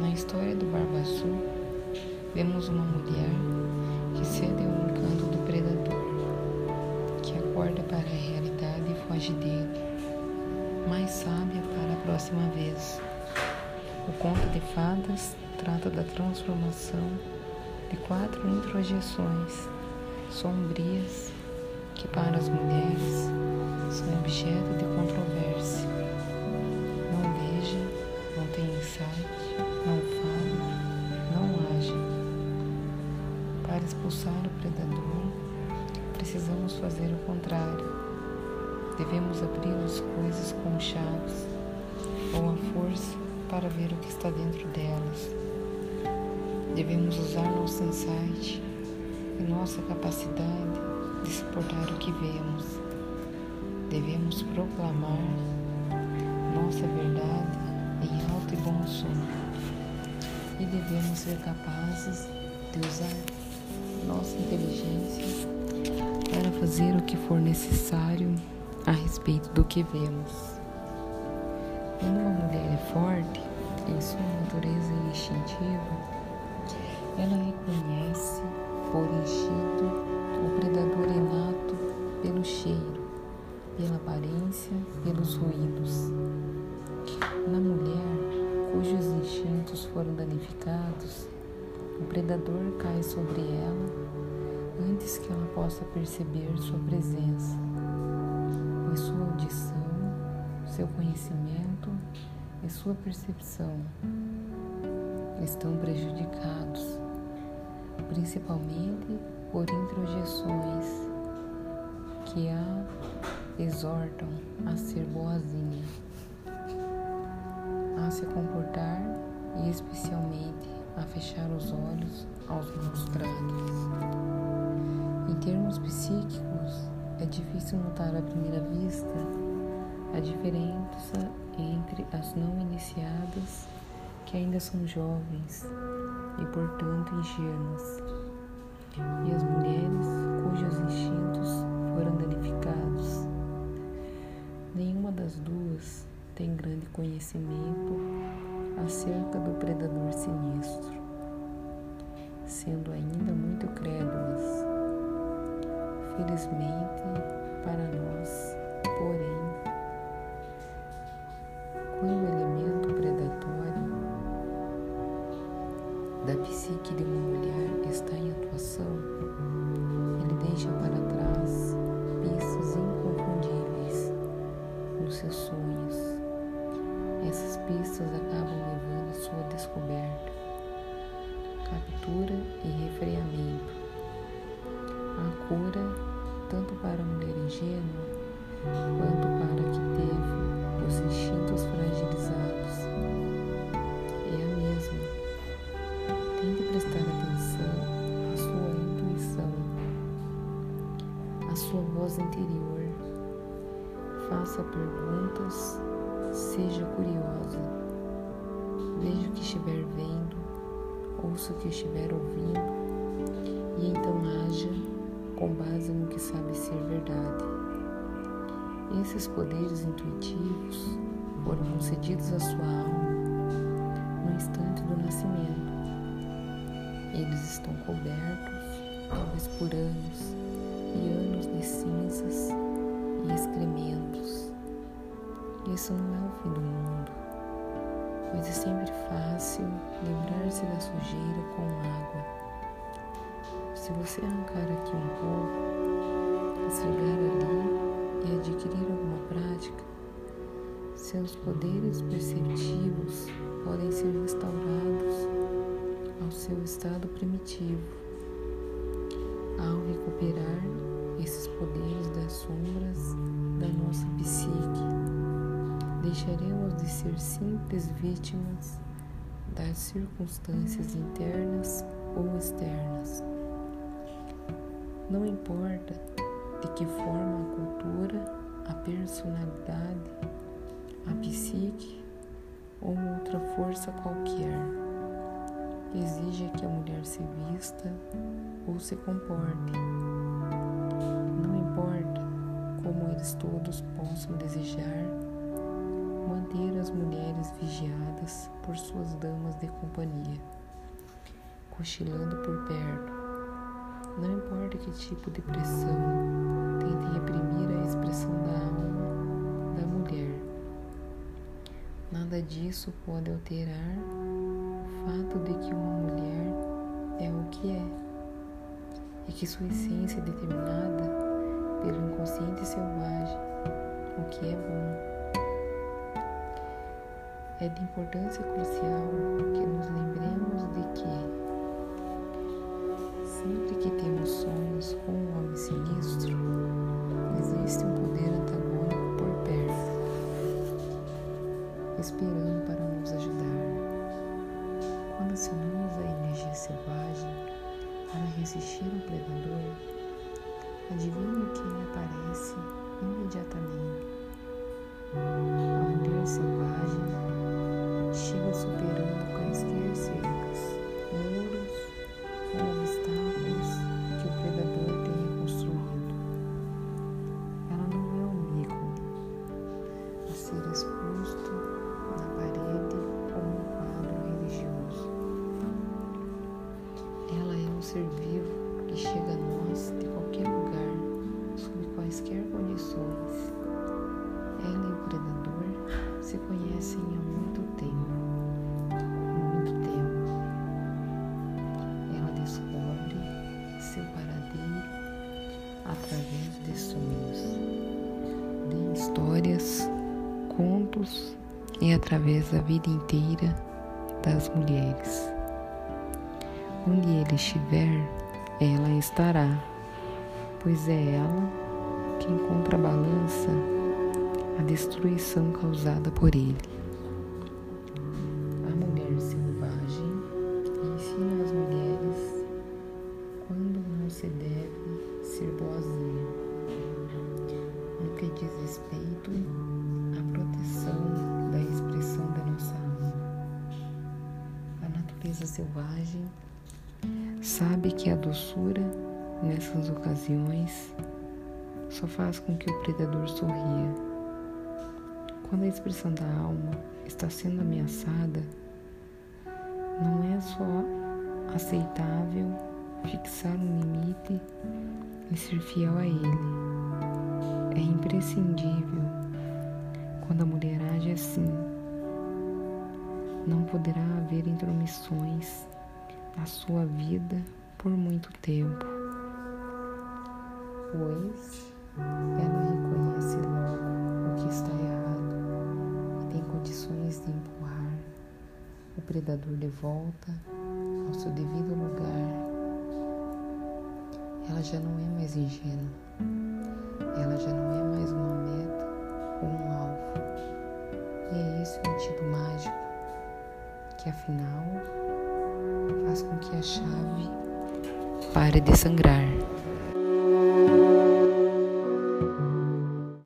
Na história do Barba Azul, vemos uma mulher que cede ao encanto do predador, que acorda para a realidade e foge dele, mais sábia para a próxima vez. O conto de fadas trata da transformação de quatro introjeções sombrias que para as mulheres são objeto de controvérsia. Expulsar o predador, precisamos fazer o contrário. Devemos abrir as coisas com chaves ou a força para ver o que está dentro delas. Devemos usar nosso insight e nossa capacidade de suportar o que vemos. Devemos proclamar nossa verdade em alto e bom som. E devemos ser capazes de usar nossa inteligência para fazer o que for necessário a respeito do que vemos. Quando uma mulher é forte em sua natureza instintiva, ela reconhece por instinto antes que ela possa perceber sua presença, pois sua audição, seu conhecimento e sua percepção estão prejudicados, principalmente por introjeções que a exortam a ser boazinha, a se comportar e especialmente a fechar os olhos aos maus. Em termos psíquicos, é difícil notar à primeira vista a diferença entre as não iniciadas, que ainda são jovens e portanto ingênuas, e as mulheres cujos instintos foram danificados. Nenhuma das duas tem grande conhecimento acerca do predador sinistro, sendo ainda muito crédulas. Felizmente para nós, porém, quando o elemento predatório da psique de uma mulher está em atuação, ele deixa para trás pistas inconfundíveis nos seus sonhos. Essas pistas acabam levando a sua descoberta, captura e refreamento. A cura, interior. Faça perguntas, seja curiosa. Veja o que estiver vendo, ouça o que estiver ouvindo e então haja com base no que sabe ser verdade. Esses poderes intuitivos foram concedidos à sua alma no instante do nascimento. Eles estão cobertos, talvez por anos e anos de cinzas e excrementos. Isso não é o fim do mundo, pois é sempre fácil lembrar-se da sujeira com água. Se você arrancar aqui um pouco, esfregar ali e adquirir alguma prática, seus poderes perceptivos podem ser restaurados ao seu estado primitivo. Deixaremos de ser simples vítimas das circunstâncias internas ou externas. Não importa de que forma a cultura, a personalidade, a psique ou outra força qualquer exija que a mulher se vista ou se comporte. Não importa como eles todos possam desejar manter as mulheres vigiadas por suas damas de companhia, cochilando por perto. Não importa que tipo de pressão, tente reprimir a expressão da alma da mulher. Nada disso pode alterar o fato de que uma mulher é o que é e que sua essência é determinada pelo inconsciente selvagem, o que é bom é de importância crucial que nos lembremos de que, sempre que temos sonhos com um homem sinistro, existe um poder antagônico por perto, esperando para nos ajudar. Quando acionamos a energia selvagem para resistir ao predador, adivinhe quem aparece imediatamente. A mulher selvagem ser vivo que chega a nós de qualquer lugar, sob quaisquer condições. Ela e o predador se conhecem há muito tempo. Muito tempo. Ela descobre seu paradeiro através de sonhos, de histórias, contos e através da vida inteira das mulheres. Onde ele estiver, ela estará, pois é ela quem contrabalança a destruição causada por ele. A mulher selvagem ensina as mulheres quando não se deve ser boazinha, no que diz respeito à proteção da expressão da nossa alma. A natureza selvagem sabe que a doçura nessas ocasiões só faz com que o predador sorria quando a expressão da alma está sendo ameaçada, não é só aceitável fixar um limite e ser fiel a ele. É imprescindível quando a mulher age assim. Não poderá haver intromissões na sua vida por muito tempo, pois ela reconhece logo o que está errado condições de empurrar o predador de volta ao seu devido lugar. Ela já não é mais ingênua, ela já não é mais uma meta ou um alvo. E é esse o antigo mágico que afinal chave pare de sangrar.